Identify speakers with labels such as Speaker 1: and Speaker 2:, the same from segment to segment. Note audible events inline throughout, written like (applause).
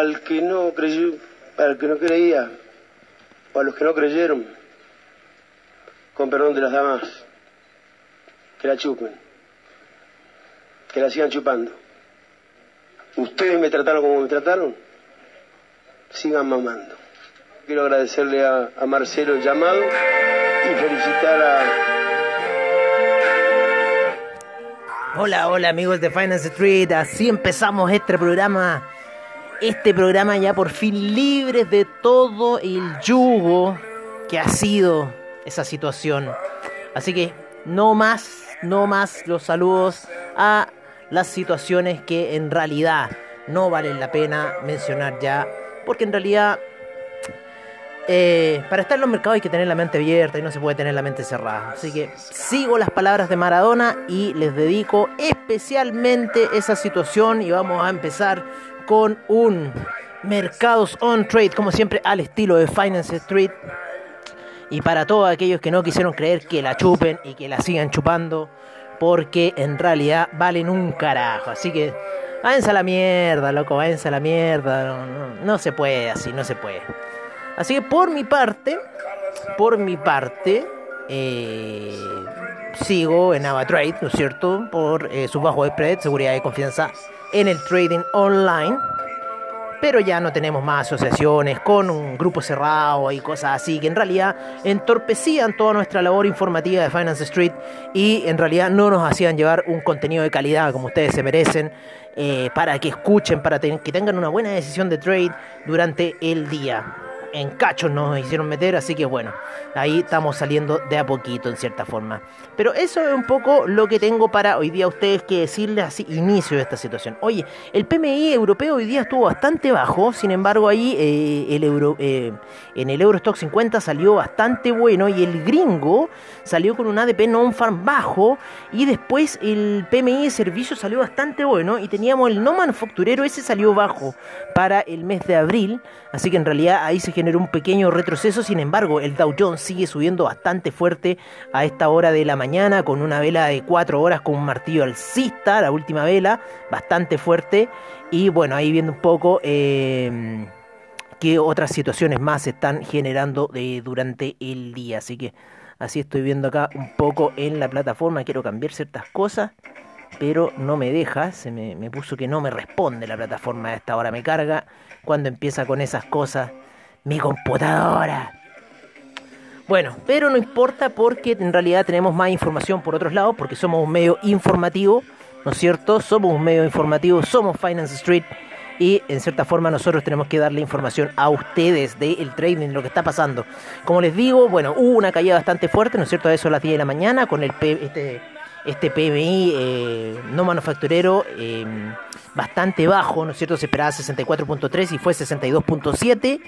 Speaker 1: A los que no, creyó, al que no creía, o a los que no creyeron, con perdón de las damas, que la chupen, que la sigan chupando. Ustedes me trataron como me trataron, sigan mamando. Quiero agradecerle a Marcelo el llamado y felicitar a
Speaker 2: Hola, hola amigos de Finance Street, así empezamos este programa, este programa ya por fin libres de todo el yugo que ha sido esa situación. Así que no más, no más los saludos a las situaciones que en realidad no valen la pena mencionar ya, porque en realidad eh, para estar en los mercados hay que tener la mente abierta y no se puede tener la mente cerrada. Así que sigo las palabras de Maradona y les dedico especialmente esa situación y vamos a empezar con un mercados on trade, como siempre al estilo de Finance Street. Y para todos aquellos que no quisieron creer que la chupen y que la sigan chupando, porque en realidad valen un carajo. Así que váyanse a la mierda, loco, váyanse a la mierda. no se puede así, no se puede. Así que por mi parte, por mi parte, eh, sigo en AvaTrade, ¿no es cierto? Por eh, su bajo spread, seguridad y confianza en el trading online. Pero ya no tenemos más asociaciones con un grupo cerrado y cosas así que en realidad entorpecían toda nuestra labor informativa de Finance Street y en realidad no nos hacían llevar un contenido de calidad como ustedes se merecen eh, para que escuchen, para que tengan una buena decisión de trade durante el día en cachos nos hicieron meter, así que bueno, ahí estamos saliendo de a poquito en cierta forma. Pero eso es un poco lo que tengo para hoy día a ustedes que decirles así, inicio de esta situación. Oye, el PMI europeo hoy día estuvo bastante bajo, sin embargo ahí eh, el euro, eh, en el Eurostock 50 salió bastante bueno y el gringo salió con un ADP non-farm bajo y después el PMI de servicios salió bastante bueno y teníamos el no manufacturero, ese salió bajo para el mes de abril, así que en realidad ahí se generó un pequeño retroceso, sin embargo el Dow Jones sigue subiendo bastante fuerte a esta hora de la mañana con una vela de 4 horas con un martillo alcista, la última vela, bastante fuerte. Y bueno, ahí viendo un poco eh, qué otras situaciones más se están generando eh, durante el día, así que así estoy viendo acá un poco en la plataforma, quiero cambiar ciertas cosas pero no me deja, se me, puso que no me responde la plataforma a esta hora, me carga cuando empieza con esas cosas mi computadora. Bueno, pero no importa porque en realidad tenemos más información por otros lados, porque somos un medio informativo, ¿no es cierto? Somos un medio informativo, somos Finance Street y en cierta forma nosotros tenemos que darle información a ustedes del trading, de lo que está pasando. Como les digo, bueno, hubo una caída bastante fuerte, ¿no es cierto? A eso a las 10 de la mañana con el este, este PMI eh, no manufacturero. Eh, bastante bajo, ¿no es cierto? Se esperaba 64.3 y fue 62.7.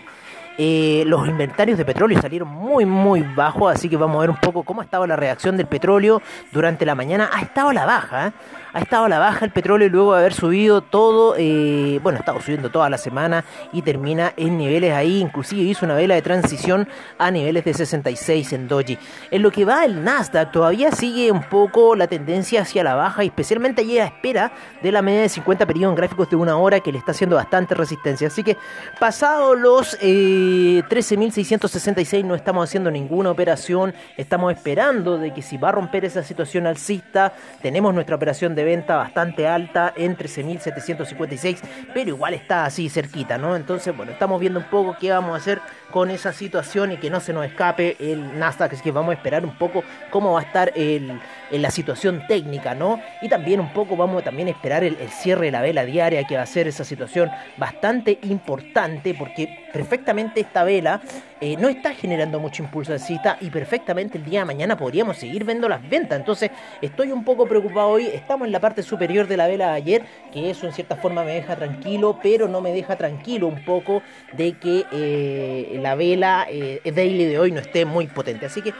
Speaker 2: Eh, los inventarios de petróleo salieron muy muy bajos, así que vamos a ver un poco cómo ha estado la reacción del petróleo durante la mañana. Ha estado a la baja, ¿eh? Ha estado a la baja el petróleo luego de haber subido todo, eh, bueno, ha estado subiendo toda la semana y termina en niveles ahí, inclusive hizo una vela de transición a niveles de 66 en Doji. En lo que va el Nasdaq todavía sigue un poco la tendencia hacia la baja especialmente allí a espera de la media de 50 periodos en gráficos de una hora que le está haciendo bastante resistencia. Así que pasado los 13.666 eh, no estamos haciendo ninguna operación, estamos esperando de que si va a romper esa situación alcista, tenemos nuestra operación de venta bastante alta en 13.756, pero igual está así cerquita, ¿no? Entonces, bueno, estamos viendo un poco qué vamos a hacer con esa situación y que no se nos escape el Nasdaq, así que vamos a esperar un poco cómo va a estar el, la situación técnica, ¿no? Y también un poco vamos a también esperar el, cierre de la vela diaria, que va a ser esa situación bastante importante, porque perfectamente esta vela eh, no está generando mucho impulso alcista y perfectamente el día de mañana podríamos seguir viendo las ventas. Entonces estoy un poco preocupado hoy, estamos en la parte superior de la vela de ayer, que eso en cierta forma me deja tranquilo, pero no me deja tranquilo un poco de que eh, la vela eh, daily de hoy no esté muy potente. Así que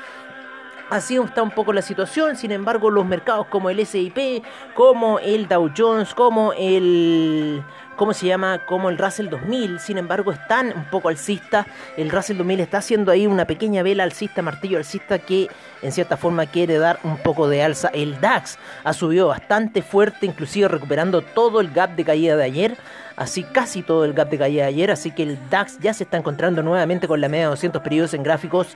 Speaker 2: Así está un poco la situación, sin embargo los mercados como el SIP, como el Dow Jones, como el ¿cómo se llama? Como el Russell 2000, sin embargo están un poco alcistas, el Russell 2000 está haciendo ahí una pequeña vela alcista, martillo alcista que en cierta forma quiere dar un poco de alza. El DAX ha subido bastante fuerte, inclusive recuperando todo el gap de caída de ayer, así casi todo el gap de caída de ayer, así que el DAX ya se está encontrando nuevamente con la media de 200 periodos en gráficos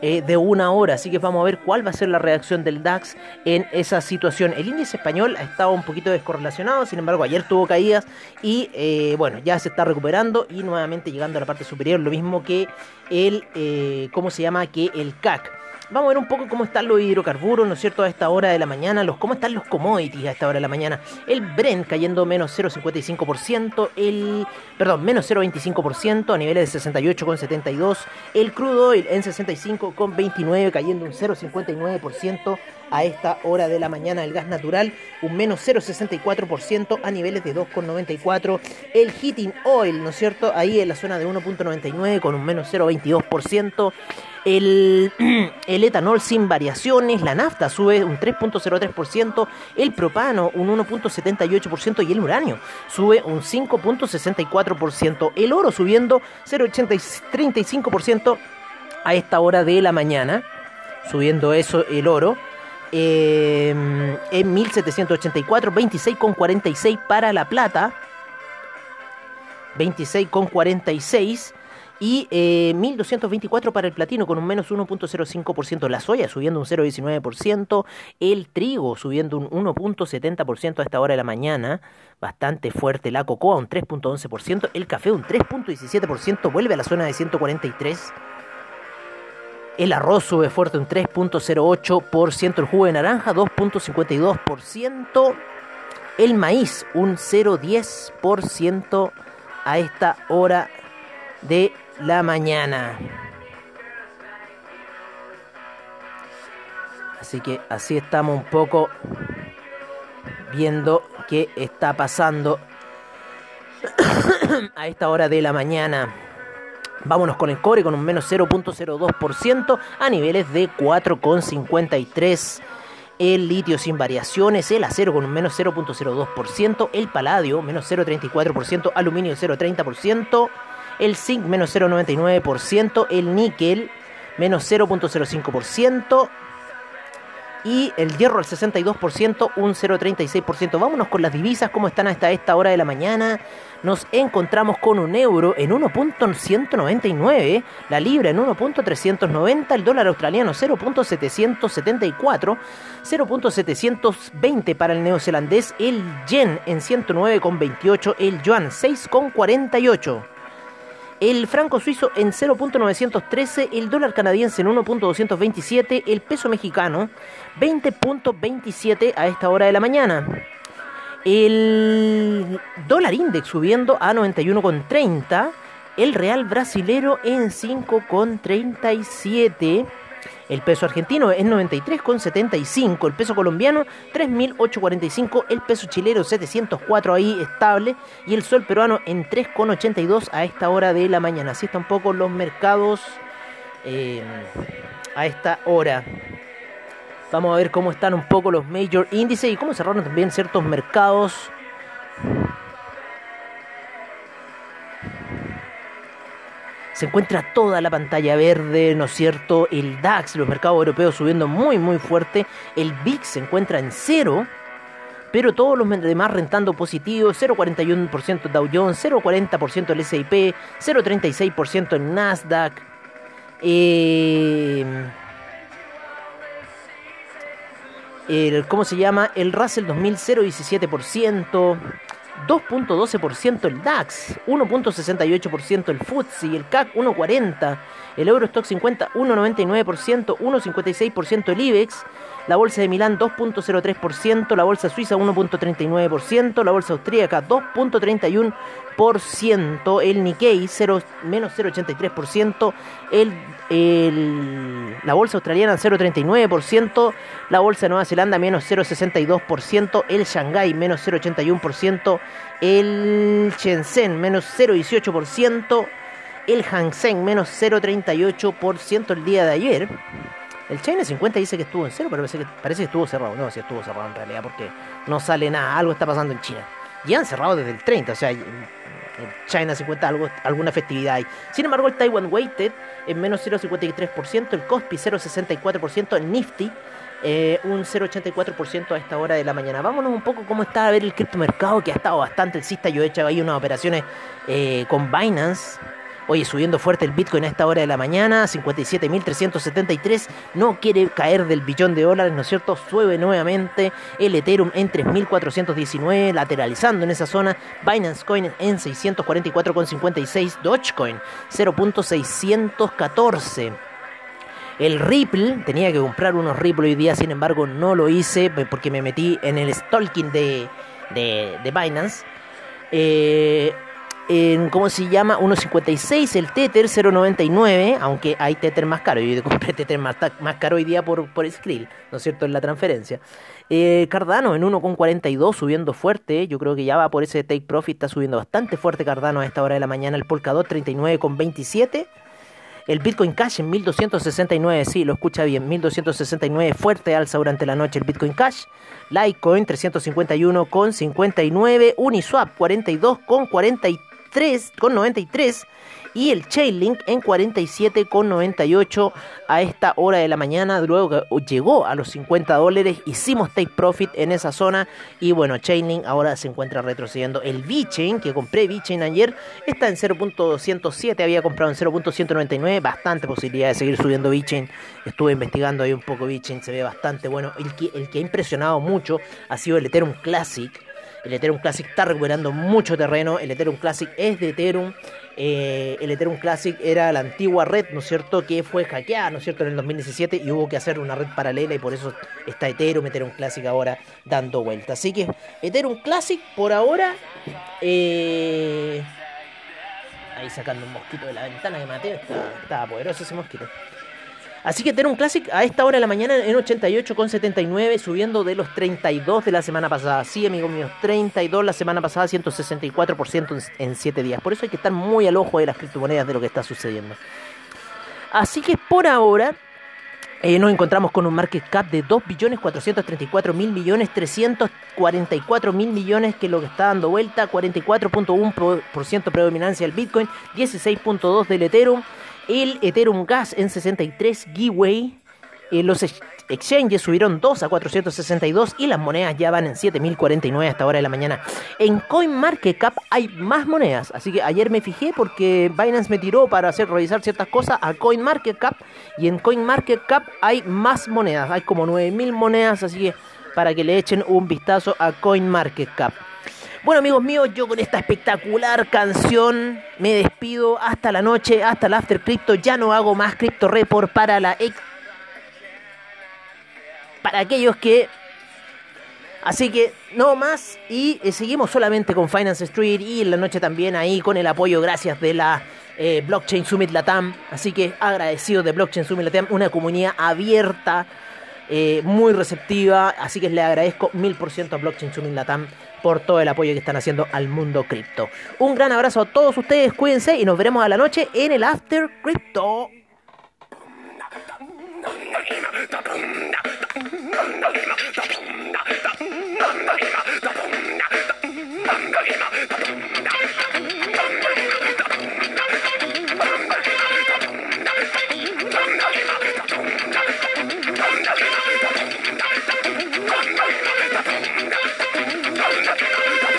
Speaker 2: eh, de una hora, así que vamos a ver cuál va a ser la reacción del DAX en esa situación. El índice español ha estado un poquito descorrelacionado, sin embargo ayer tuvo caídas y eh, bueno, ya se está recuperando y nuevamente llegando a la parte superior, lo mismo que el, eh, ¿cómo se llama? Que el CAC. Vamos a ver un poco cómo están los hidrocarburos, ¿no es cierto?, a esta hora de la mañana, los, cómo están los commodities a esta hora de la mañana. El Brent cayendo menos 0,55%, el, perdón, menos 0,25% a niveles de 68,72%, el crudo oil en 65,29 cayendo un 0,59% a esta hora de la mañana. El gas natural un menos 0,64% a niveles de 2,94%. El heating oil, ¿no es cierto?, ahí en la zona de 1,99 con un menos 0,22%. El, (clears throat) el, etanol sin variaciones, la nafta sube un 3.03%, el propano un 1.78% y el uranio sube un 5.64%, el oro subiendo 0.35% a esta hora de la mañana, subiendo eso el oro. Eh, en 1784, 26,46 para la plata, 26,46 y eh, 1224 para el platino con un menos 1.05%, la soya subiendo un 0.19%, el trigo subiendo un 1.70% a esta hora de la mañana, bastante fuerte, la cocoa un 3.11%, el café un 3.17%, vuelve a la zona de 143%. El arroz sube fuerte un 3.08%, el jugo de naranja 2.52%, el maíz un 0.10% a esta hora de la mañana. Así que así estamos un poco viendo qué está pasando (coughs) a esta hora de la mañana. Vámonos con el cobre con un menos 0.02% a niveles de 4,53. El litio sin variaciones, el acero con un menos 0.02%, el paladio menos 0.34%, aluminio 0.30%, el zinc menos 0.99%, el níquel menos 0.05%, y el hierro al 62%, un 0,36%. Vámonos con las divisas, cómo están hasta esta hora de la mañana. Nos encontramos con un euro en 1.199, la libra en 1.390, el dólar australiano 0.774, 0.720 para el neozelandés, el yen en 109,28, el yuan 6,48 el franco suizo en 0.913, el dólar canadiense en 1.227, el peso mexicano 20.27 a esta hora de la mañana. El dólar index subiendo a 91.30, el real brasilero en 5.37 el peso argentino es 93,75. El peso colombiano 3.845. El peso chileno 704 ahí estable. Y el sol peruano en 3,82 a esta hora de la mañana. Así están un poco los mercados eh, a esta hora. Vamos a ver cómo están un poco los major índices y cómo cerraron también ciertos mercados. Se encuentra toda la pantalla verde, ¿no es cierto? El DAX, los mercados europeos subiendo muy, muy fuerte. El VIX se encuentra en cero, pero todos los demás rentando positivo. 0,41% Dow Jones, 0,40% el S&P, 0,36% el Nasdaq. Eh, el, ¿Cómo se llama? El Russell 2000, 0,17%. 2.12% el DAX, 1.68% el FTSE, el CAC 1.40%, el Eurostock 50 1.99%, 1.56% el IBEX, la bolsa de Milán 2.03%, la bolsa suiza 1.39%, la bolsa austríaca 2.31%, el Nikkei 0, menos 0.83%, el, el, la bolsa australiana 0.39%, la bolsa de Nueva Zelanda menos 0.62%, el Shanghai menos 0.81%, el Shenzhen menos 0.18%, el Hang Seng menos 0.38% el día de ayer. El China 50 dice que estuvo en cero, pero parece que, estuvo cerrado. No, si estuvo cerrado en realidad, porque no sale nada. Algo está pasando en China. y han cerrado desde el 30, o sea, China 50 algo, alguna festividad hay. Sin embargo, el Taiwan Weighted en menos 0,53%, el Kospi 0,64%, el Nifty eh, un 0,84% a esta hora de la mañana. Vámonos un poco cómo está a ver el criptomercado, que ha estado bastante alcista. Yo he hecho ahí unas operaciones eh, con Binance. Oye, subiendo fuerte el Bitcoin a esta hora de la mañana, 57.373, no quiere caer del billón de dólares, ¿no es cierto? Sube nuevamente el Ethereum en 3.419, lateralizando en esa zona, Binance Coin en 644,56, Dogecoin 0.614. El Ripple, tenía que comprar unos Ripple hoy día, sin embargo no lo hice porque me metí en el stalking de, de, Binance. Eh, en, ¿cómo se llama? 1.56 el Tether, 0.99, aunque hay Tether más caro. Yo compré (laughs) Tether más, caro hoy día por, por Skrill, ¿no es cierto?, en la transferencia. Eh, Cardano en 1.42 subiendo fuerte, yo creo que ya va por ese take profit, está subiendo bastante fuerte Cardano a esta hora de la mañana, el Polkadot 39.27. El Bitcoin Cash en 1269, sí, lo escucha bien, 1269, fuerte alza durante la noche el Bitcoin Cash. Litecoin 351,59, Uniswap 42,43. 43,93 y el Chainlink en 47,98 a esta hora de la mañana. Luego llegó a los 50 dólares, hicimos take profit en esa zona y bueno, Chainlink ahora se encuentra retrocediendo. El VeChain, que compré VeChain ayer, está en 0.207, había comprado en 0.199, bastante posibilidad de seguir subiendo VeChain. Estuve investigando ahí un poco VeChain, se ve bastante bueno. El que, el que ha impresionado mucho ha sido el Ethereum Classic el Ethereum Classic está recuperando mucho terreno. El Ethereum Classic es de Ethereum. Eh, el Ethereum Classic era la antigua red, ¿no es cierto?, que fue hackeada, ¿no es cierto?, en el 2017 y hubo que hacer una red paralela y por eso está Ethereum, Ethereum Classic ahora dando vuelta. Así que Ethereum Classic por ahora... Eh, ahí sacando un mosquito de la ventana que Mateo, estaba poderoso ese mosquito. Así que tener un Classic a esta hora de la mañana en 88,79, subiendo de los 32 de la semana pasada. Sí, amigos míos, 32 la semana pasada, 164% en 7 días. Por eso hay que estar muy al ojo de las criptomonedas de lo que está sucediendo. Así que por ahora eh, nos encontramos con un market cap de 2.434.000 millones, 344 mil millones, que es lo que está dando vuelta, 44.1% predominancia del Bitcoin, 16.2% del Ethereum el Ethereum Gas en 63 giveaway. Eh, los exchanges subieron 2 a 462 y las monedas ya van en 7049 hasta ahora de la mañana. En CoinMarketCap hay más monedas, así que ayer me fijé porque Binance me tiró para hacer revisar ciertas cosas a CoinMarketCap y en CoinMarketCap hay más monedas, hay como 9000 monedas, así que para que le echen un vistazo a CoinMarketCap. Bueno, amigos míos, yo con esta espectacular canción me despido hasta la noche, hasta el After Crypto. Ya no hago más Crypto Report para la ex. Para aquellos que. Así que no más. Y eh, seguimos solamente con Finance Street y en la noche también ahí con el apoyo, gracias de la eh, Blockchain Summit Latam. Así que agradecido de Blockchain Summit Latam, una comunidad abierta. Eh, muy receptiva, así que le agradezco mil por ciento a Blockchain Summit Latam por todo el apoyo que están haciendo al mundo cripto. Un gran abrazo a todos ustedes, cuídense y nos veremos a la noche en el After Crypto. (laughs) Thank you.